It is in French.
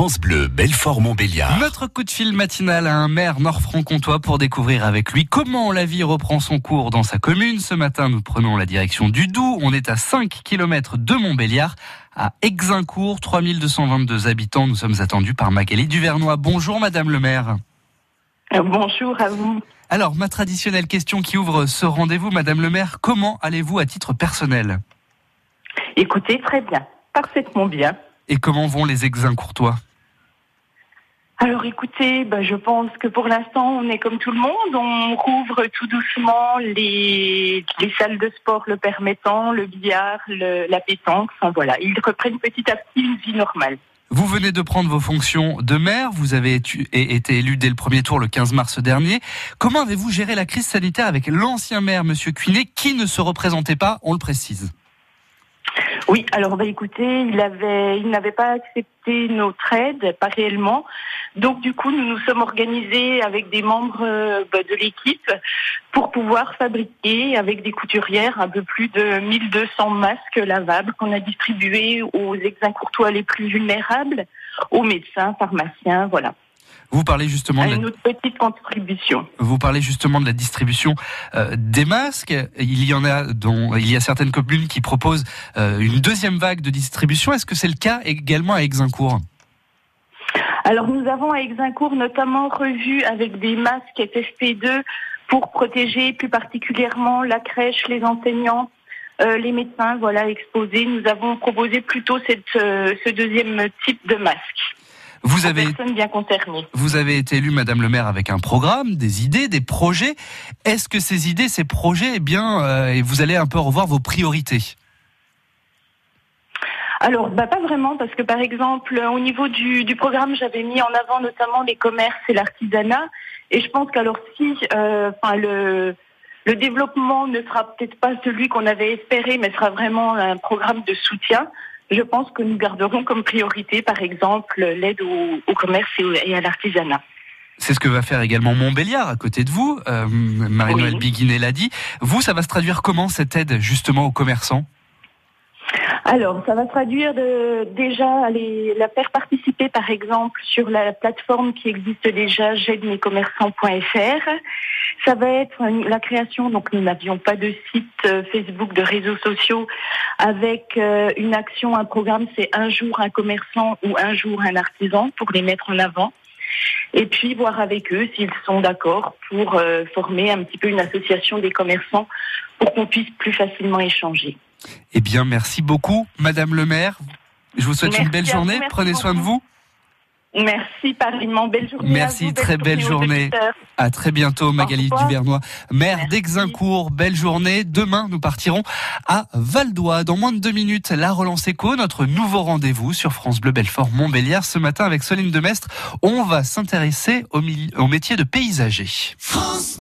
France Bleu, Belfort-Montbéliard. Notre coup de fil matinal à un maire nord-franc-comtois pour découvrir avec lui comment la vie reprend son cours dans sa commune. Ce matin, nous prenons la direction du Doubs. On est à 5 km de Montbéliard, à Exincourt, 3222 habitants. Nous sommes attendus par Magali Duvernois. Bonjour Madame le maire. Euh, Bonjour à vous. Alors, ma traditionnelle question qui ouvre ce rendez-vous, Madame le maire, comment allez-vous à titre personnel? Écoutez, très bien, parfaitement bien. Et comment vont les Exincourtois? Alors écoutez, ben, je pense que pour l'instant, on est comme tout le monde. On rouvre tout doucement les, les salles de sport le permettant, le billard, le- la pétanque. Enfin voilà, ils reprennent petit à petit une vie normale. Vous venez de prendre vos fonctions de maire, vous avez été élu dès le premier tour le 15 mars dernier. Comment avez-vous géré la crise sanitaire avec l'ancien maire, Monsieur Cuinet, qui ne se représentait pas, on le précise? Oui, alors bah écoutez, il avait, n'avait pas accepté notre aide, pas réellement. Donc du coup, nous nous sommes organisés avec des membres euh, bah, de l'équipe pour pouvoir fabriquer avec des couturières un peu plus de 1200 masques lavables qu'on a distribués aux exincourtois les plus vulnérables, aux médecins, pharmaciens, voilà. Vous parlez justement À de la, une autre petite contribution. vous parlez justement de la distribution euh, des masques. Il y en a dont il y a certaines communes qui proposent euh, une deuxième vague de distribution. Est-ce que c'est le cas également à Exincourt Alors nous avons à Exincourt notamment revu avec des masques FFP2 pour protéger plus particulièrement la crèche, les enseignants, euh, les médecins, voilà, exposés. Nous avons proposé plutôt cette, ce deuxième type de masque Vous avez personnes bien concernées. Vous avez été élu, Madame le maire, avec un programme, des idées, des projets. Est-ce que ces idées, ces projets, eh bien, euh, et vous allez un peu revoir vos priorités? Alors, bah, pas vraiment, parce que par exemple, au niveau du, du programme, j'avais mis en avant notamment les commerces et l'artisanat. Et je pense qu'alors si, euh, enfin, le, le développement ne sera peut-être pas celui qu'on avait espéré, mais sera vraiment un programme de soutien. Je pense que nous garderons comme priorité, par exemple, l'aide au, au commerce et, à l'artisanat. C'est ce que va faire également Montbéliard, à côté de vous. Euh, Marie-Noël Oui. Biguinet l'a dit. Vous, ça va se traduire comment, cette aide, justement, aux commerçants? Alors, ça va traduire déjà la faire participer, par exemple, sur la plateforme qui existe déjà, j'aide-mes-commerçants.fr. Ça va être la création, donc nous n'avions pas de site euh, Facebook, de réseaux sociaux, avec euh, une action, un programme, c'est un jour un commerçant ou un jour un artisan pour les mettre en avant. Et puis voir avec eux s'ils sont d'accord pour euh, former un petit peu une association des commerçants pour qu'on puisse plus facilement échanger. Eh bien, merci beaucoup, Madame le maire. Je vous souhaite une belle vous, journée. Prenez soin de vous. Merci, pareillement. Belle journée. Merci, à vous, très belle journée. À très bientôt, Magali. Duvernois, maire d'Exincourt. Belle journée. Demain, nous partirons à Val d'Oie. Dans moins de deux minutes, la relance éco, notre nouveau rendez-vous sur France Bleu Belfort Montbéliard. Ce matin, avec Soline Demestre, on va s'intéresser au, au métier de paysager.